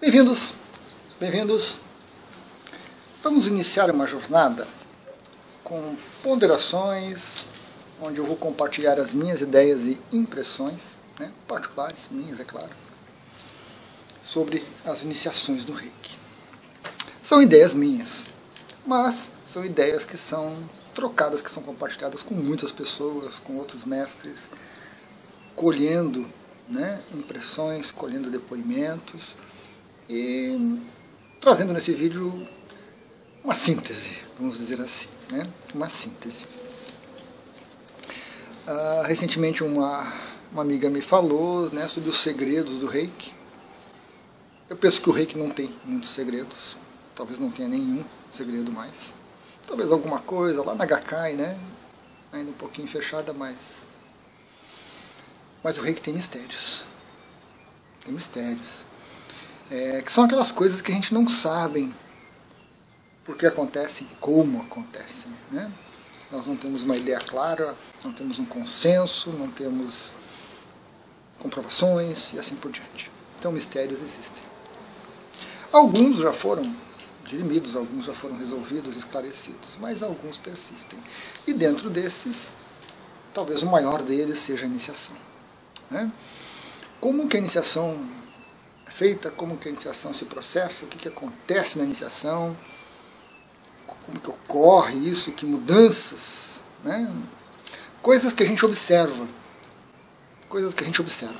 Bem-vindos, bem-vindos. Vamos iniciar uma jornada com ponderações, onde eu vou compartilhar as minhas ideias e impressões, né, particulares, minhas, é claro, sobre as iniciações do reiki. São ideias minhas, mas são ideias que são trocadas, que são compartilhadas com muitas pessoas, com outros mestres, colhendo né, impressões, colhendo depoimentos e trazendo nesse vídeo uma síntese, vamos dizer assim, né, uma síntese. Uh, recentemente uma, uma amiga me falou né, sobre os segredos do reiki. Eu penso que o reiki não tem muitos segredos, talvez não tenha nenhum segredo mais. Talvez alguma coisa lá na Gakai, né? Ainda um pouquinho fechada, mas mas o reiki tem mistérios. Tem mistérios. É, que são aquelas coisas que a gente não sabe por que acontecem, como acontecem. Né? Nós não temos uma ideia clara, não temos um consenso, não temos comprovações e assim por diante. Então mistérios existem. Alguns já foram dirimidos, alguns já foram resolvidos, esclarecidos, mas alguns persistem. E dentro desses, talvez o maior deles seja a iniciação. Né? Como que a iniciação feita, como que a iniciação se processa, o que, que acontece na iniciação, como que ocorre isso, que mudanças, né? coisas que a gente observa, coisas que a gente observa.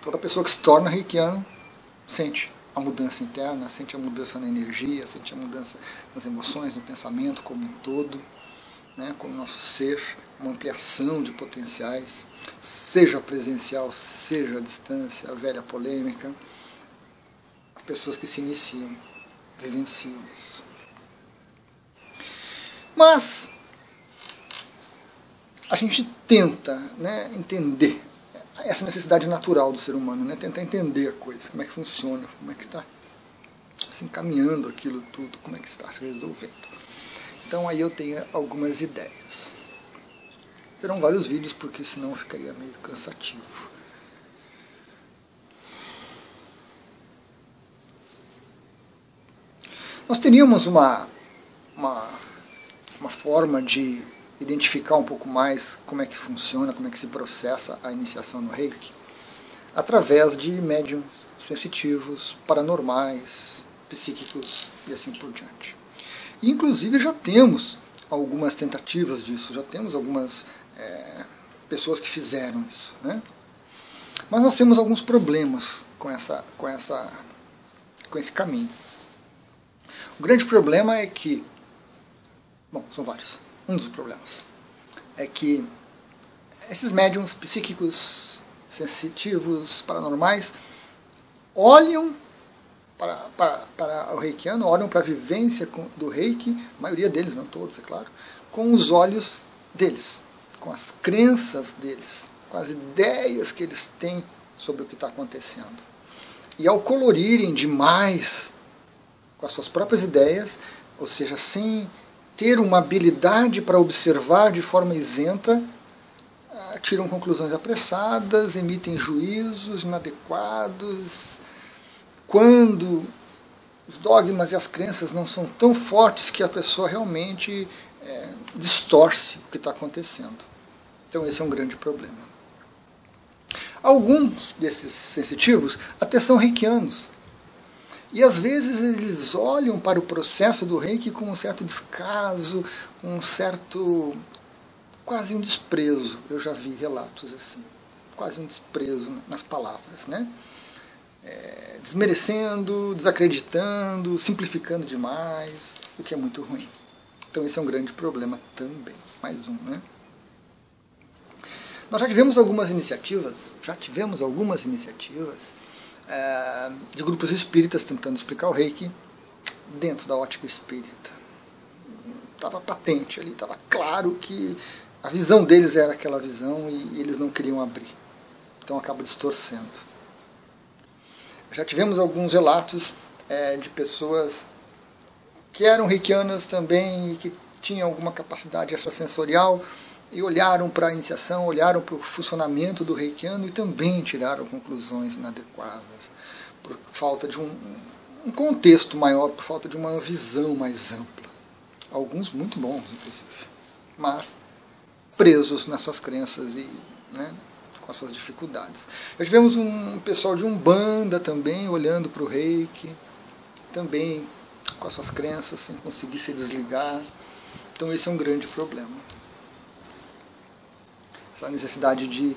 Toda pessoa que se torna reikiano sente a mudança interna, sente a mudança na energia, sente a mudança nas emoções, no pensamento como um todo, né, como nosso ser uma ampliação de potenciais, seja presencial, seja à distância, a velha polêmica. As pessoas que se iniciam vivenciam isso. Mas a gente tenta né, entender essa necessidade natural do ser humano, né, tentar entender a coisa, como é que funciona, como é que está se encaminhando aquilo tudo, como é que está se resolvendo. Então aí eu tenho algumas ideias. Serão vários vídeos, porque senão ficaria meio cansativo. Nós teríamos uma, uma, uma forma de identificar um pouco mais como é que funciona, como é que se processa a iniciação no reiki, através de médiums sensitivos, paranormais, psíquicos e assim por diante. Inclusive já temos algumas tentativas disso, já temos algumas é, pessoas que fizeram isso. Né? Mas nós temos alguns problemas com, essa, com, essa, com esse caminho. O grande problema é que. Bom, são vários. Um dos problemas é que esses médiums psíquicos, sensitivos, paranormais, olham para, para, para o reikiano, olham para a vivência do reiki, a maioria deles, não todos, é claro, com os olhos deles com as crenças deles, com as ideias que eles têm sobre o que está acontecendo. E ao colorirem demais com as suas próprias ideias, ou seja, sem ter uma habilidade para observar de forma isenta, ah, tiram conclusões apressadas, emitem juízos inadequados. Quando os dogmas e as crenças não são tão fortes que a pessoa realmente é, distorce o que está acontecendo. Então esse é um grande problema. Alguns desses sensitivos até são reikianos. E às vezes eles olham para o processo do reiki com um certo descaso, um certo. quase um desprezo. Eu já vi relatos assim. Quase um desprezo nas palavras, né? É, desmerecendo, desacreditando, simplificando demais, o que é muito ruim. Então esse é um grande problema também. Mais um, né? Nós já tivemos algumas iniciativas, já tivemos algumas iniciativas é, de grupos espíritas tentando explicar o reiki dentro da ótica espírita. Estava patente ali, estava claro que a visão deles era aquela visão e eles não queriam abrir. Então acaba distorcendo. Já tivemos alguns relatos é, de pessoas que eram reikianas também e que tinham alguma capacidade extrasensorial e olharam para a iniciação, olharam para o funcionamento do reikiano e também tiraram conclusões inadequadas. por falta de um, um contexto maior, por falta de uma visão mais ampla. Alguns muito bons, inclusive, mas presos nas suas crenças e né, com as suas dificuldades. Já tivemos um pessoal de Umbanda também olhando para o reiki, também com as suas crenças, sem conseguir se desligar. Então esse é um grande problema. Essa necessidade de,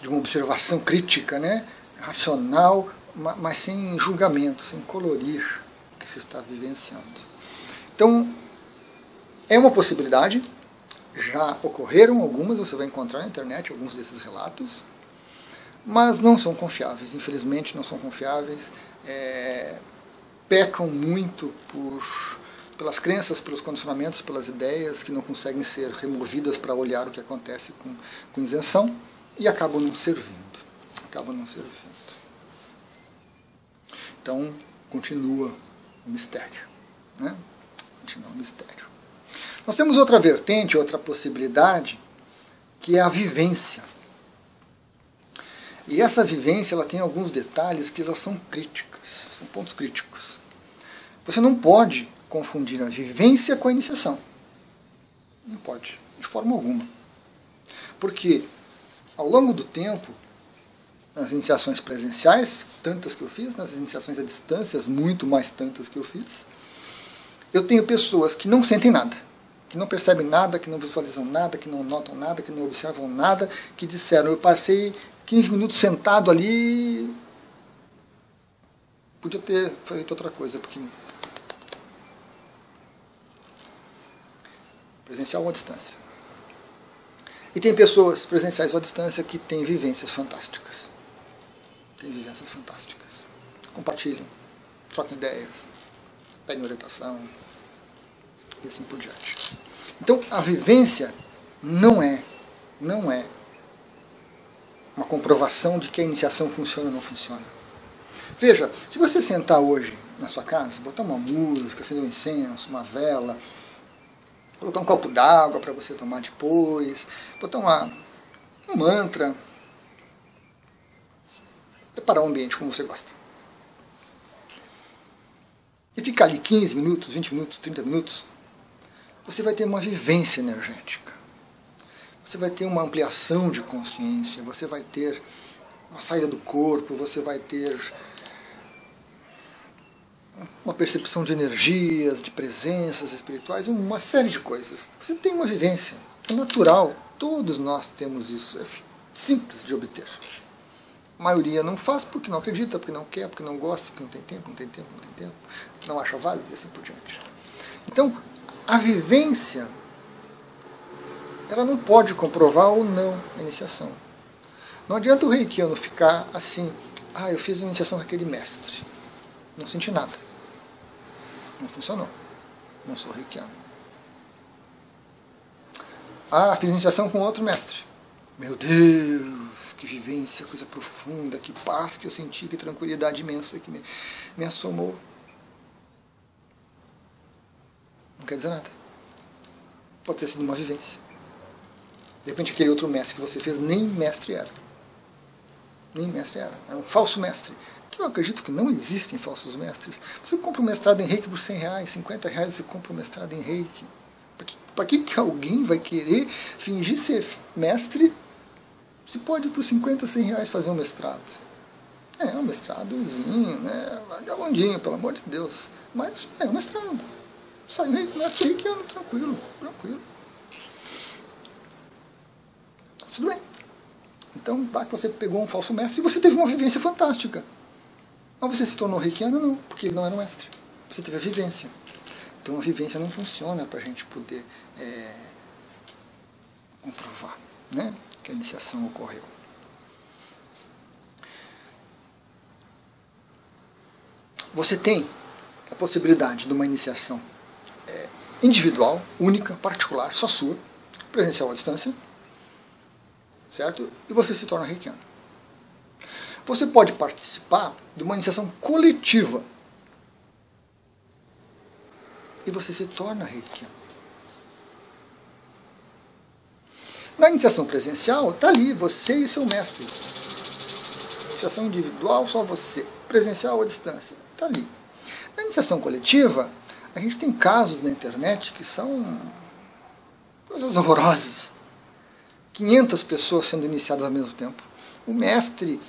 de uma observação crítica, né? racional, mas sem julgamento, sem colorir o que se está vivenciando. Então, é uma possibilidade, já ocorreram algumas, você vai encontrar na internet alguns desses relatos, mas não são confiáveis, infelizmente não são confiáveis, é, pecam muito por, pelas crenças, pelos condicionamentos, pelas ideias que não conseguem ser removidas para olhar o que acontece com, com isenção e acabam não servindo. Acabam não servindo. Então, continua o mistério. Né? Continua o mistério. Nós temos outra vertente, outra possibilidade, que é a vivência. E essa vivência ela tem alguns detalhes que elas são críticas, são pontos críticos. Você não pode confundir a vivência com a iniciação. Não pode, de forma alguma. Porque ao longo do tempo, nas iniciações presenciais, tantas que eu fiz, nas iniciações à distância, muito mais tantas que eu fiz, eu tenho pessoas que não sentem nada que não percebem nada, que não visualizam nada, que não notam nada, que não observam nada, que disseram, eu passei 15 minutos sentado ali, podia ter feito outra coisa, porque presencial ou à distância. E tem pessoas presenciais ou à distância que têm vivências fantásticas. Têm vivências fantásticas. Compartilham, trocam ideias, pedem orientação, e assim por diante. Então, a vivência não é, não é uma comprovação de que a iniciação funciona ou não funciona. Veja, se você sentar hoje na sua casa, botar uma música, acender um incenso, uma vela, colocar um copo d'água para você tomar depois, botar uma, um mantra, preparar um ambiente como você gosta. E ficar ali 15 minutos, 20 minutos, 30 minutos, você vai ter uma vivência energética. Você vai ter uma ampliação de consciência, você vai ter uma saída do corpo, você vai ter uma percepção de energias, de presenças espirituais, uma série de coisas. Você tem uma vivência, é natural, todos nós temos isso, é simples de obter. A maioria não faz porque não acredita, porque não quer, porque não gosta, porque não tem tempo, não tem tempo, não tem tempo, não acha válido e assim por diante. Então, a vivência ela não pode comprovar ou não a iniciação. Não adianta o reikiano ficar assim, ah, eu fiz uma iniciação com aquele mestre. Não senti nada. Não funcionou. Não sou reikiano. Ah, fiz iniciação com outro mestre. Meu Deus, que vivência, coisa profunda, que paz que eu senti, que tranquilidade imensa que me, me assomou. Não quer dizer nada. Pode ter sido uma vivência. De repente aquele outro mestre que você fez nem mestre era. Nem mestre era. Era um falso mestre. Que eu acredito que não existem falsos mestres. Você compra um mestrado em reiki por 100 reais, 50 reais você compra um mestrado em reiki. Para que, que alguém vai querer fingir ser mestre se pode por 50, 100 reais fazer um mestrado? É, um mestradozinho, né? Vagabundinho, pelo amor de Deus. Mas é um mestrado. Sai nasci que ano tranquilo, tranquilo. Tudo bem. Então, vai que você pegou um falso mestre e você teve uma vivência fantástica. Mas você se tornou reikiano? Não, porque ele não era um mestre. Você teve a vivência. Então a vivência não funciona para a gente poder é, comprovar né, que a iniciação ocorreu. Você tem a possibilidade de uma iniciação é, individual, única, particular, só sua, presencial à distância, certo? E você se torna reikiano. Você pode participar de uma iniciação coletiva e você se torna reikiano. Na iniciação presencial, está ali você e seu mestre. Iniciação individual, só você. Presencial ou à distância. Está ali. Na iniciação coletiva, a gente tem casos na internet que são coisas horrorosas. 500 pessoas sendo iniciadas ao mesmo tempo. O mestre,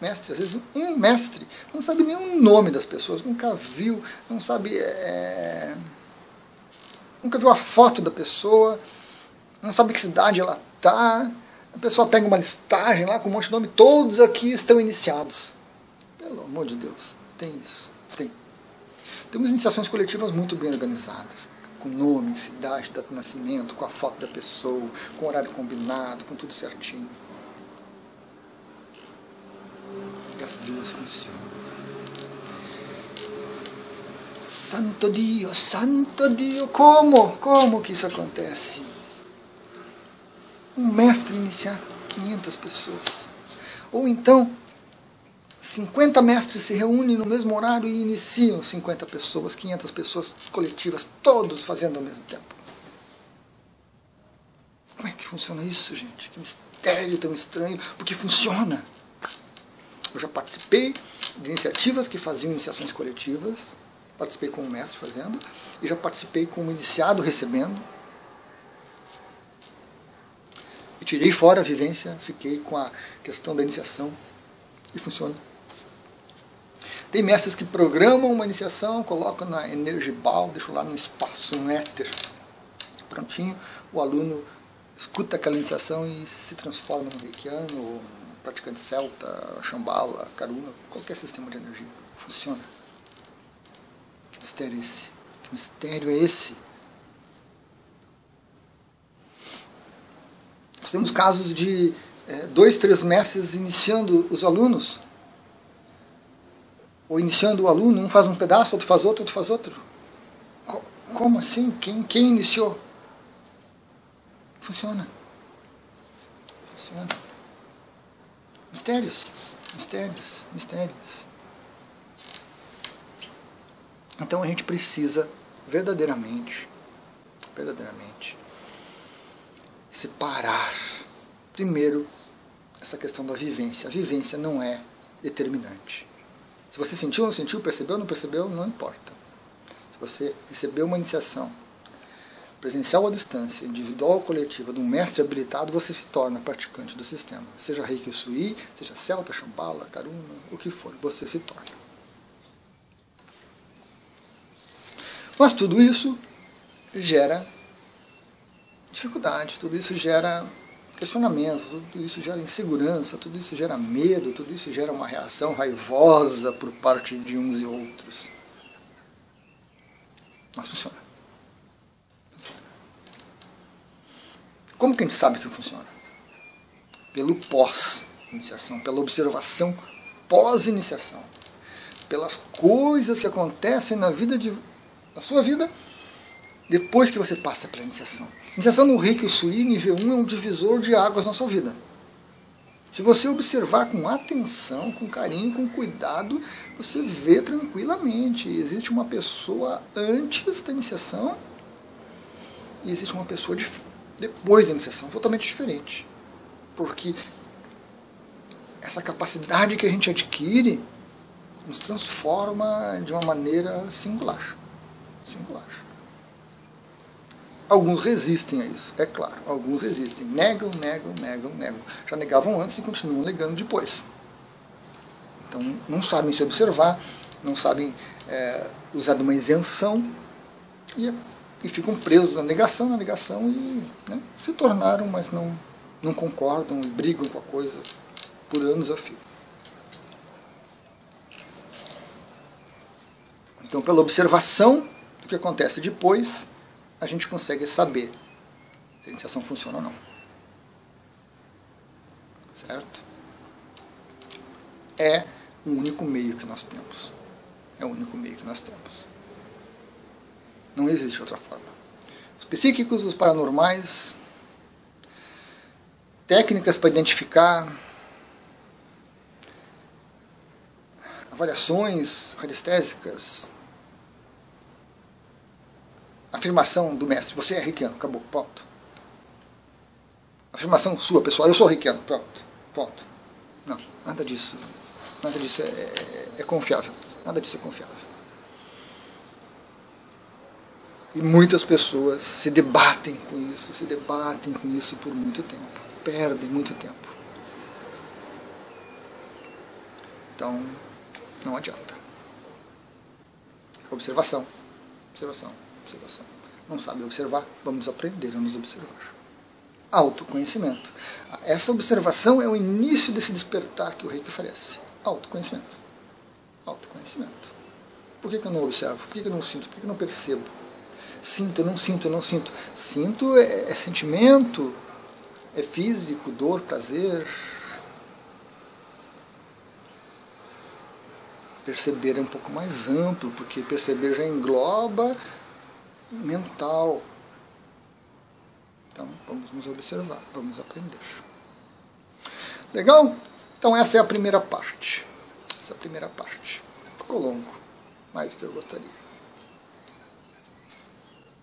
mestre, às vezes um mestre, não sabe o nome das pessoas, nunca viu, não sabe. É, nunca viu a foto da pessoa, não sabe que cidade ela está. A pessoa pega uma listagem lá com um monte de nome, todos aqui estão iniciados. Pelo amor de Deus, tem isso, tem. Temos iniciações coletivas muito bem organizadas, com nome, cidade, data de nascimento, com a foto da pessoa, com horário combinado, com tudo certinho. As duas funcionam. Santo Dio, Santo Dio, como? Como que isso acontece? Um mestre iniciar 500 pessoas. Ou então, 50 mestres se reúnem no mesmo horário e iniciam 50 pessoas, 500 pessoas coletivas, todos fazendo ao mesmo tempo. Como é que funciona isso, gente? Que mistério tão estranho, porque funciona. Eu já participei de iniciativas que faziam iniciações coletivas, participei como mestre fazendo, e já participei como iniciado recebendo. E tirei fora a vivência, fiquei com a questão da iniciação e funciona. Tem mestres que programam uma iniciação, colocam na Energibal, deixam lá no espaço, no éter, prontinho, o aluno escuta aquela iniciação e se transforma no reikiano, ou praticante celta, chambala, karuna, qualquer sistema de energia. Funciona mistério é esse? Que mistério é esse? Nós temos casos de é, dois, três mestres iniciando os alunos. Ou iniciando o aluno, um faz um pedaço, outro faz outro, outro faz outro. Como assim? Quem, quem iniciou? Funciona. Funciona. Mistérios, mistérios, mistérios. Então a gente precisa verdadeiramente, verdadeiramente, separar primeiro essa questão da vivência. A vivência não é determinante. Se você sentiu ou não sentiu, percebeu ou não percebeu, não importa. Se você recebeu uma iniciação presencial ou à distância, individual ou coletiva, de um mestre habilitado, você se torna praticante do sistema. Seja Reiki Sui, seja Celta, Shambhala, Karuna, o que for, você se torna. Mas tudo isso gera dificuldade, tudo isso gera questionamento, tudo isso gera insegurança, tudo isso gera medo, tudo isso gera uma reação raivosa por parte de uns e outros. Mas funciona. Como que a gente sabe que funciona? Pelo pós-iniciação, pela observação pós-iniciação, pelas coisas que acontecem na vida de na sua vida depois que você passa pela iniciação. Iniciação no Reiki Sui, nível 1, é um divisor de águas na sua vida. Se você observar com atenção, com carinho, com cuidado, você vê tranquilamente. Existe uma pessoa antes da iniciação e existe uma pessoa de, depois da iniciação, totalmente diferente. Porque essa capacidade que a gente adquire nos transforma de uma maneira singular singular. Alguns resistem a isso, é claro. Alguns resistem. Negam, negam, negam, negam. Já negavam antes e continuam negando depois. Então não sabem se observar, não sabem é, usar de uma isenção e, e, ficam presos na negação, na negação e né, se tornaram, mas não, não concordam brigam com a coisa por anos a fio. Então, pela observação que acontece depois, a gente consegue saber se a iniciação funciona ou não. Certo? É o único meio que nós temos. É o único meio que nós temos. Não existe outra forma. Os psíquicos, os paranormais, técnicas para identificar, avaliações radiestésicas, afirmação do mestre, você é reikiano, acabou, ponto. Afirmação sua, pessoal, eu sou reikiano, pronto, ponto. Não, nada disso. Nada disso é, é, é confiável. Nada disso é confiável. E muitas pessoas se debatem com isso, se debatem com isso por muito tempo. Perdem muito tempo. Então, não adianta. Observação. Observação. Observação. Não sabe observar? Vamos aprender a nos observar. Autoconhecimento. Essa observação é o início desse despertar que o reiki oferece. Autoconhecimento. Autoconhecimento. Por que, que eu não observo? Por que, que eu não sinto? Por que, que eu não percebo? Sinto, eu não sinto, eu não sinto. Sinto é, é sentimento, é físico, dor, prazer. Perceber é um pouco mais amplo, porque perceber já engloba mental. Então, vamos nos observar, vamos aprender. Legal? Então, essa é a primeira parte. Essa é a primeira parte. Ficou longo, mais do que eu gostaria.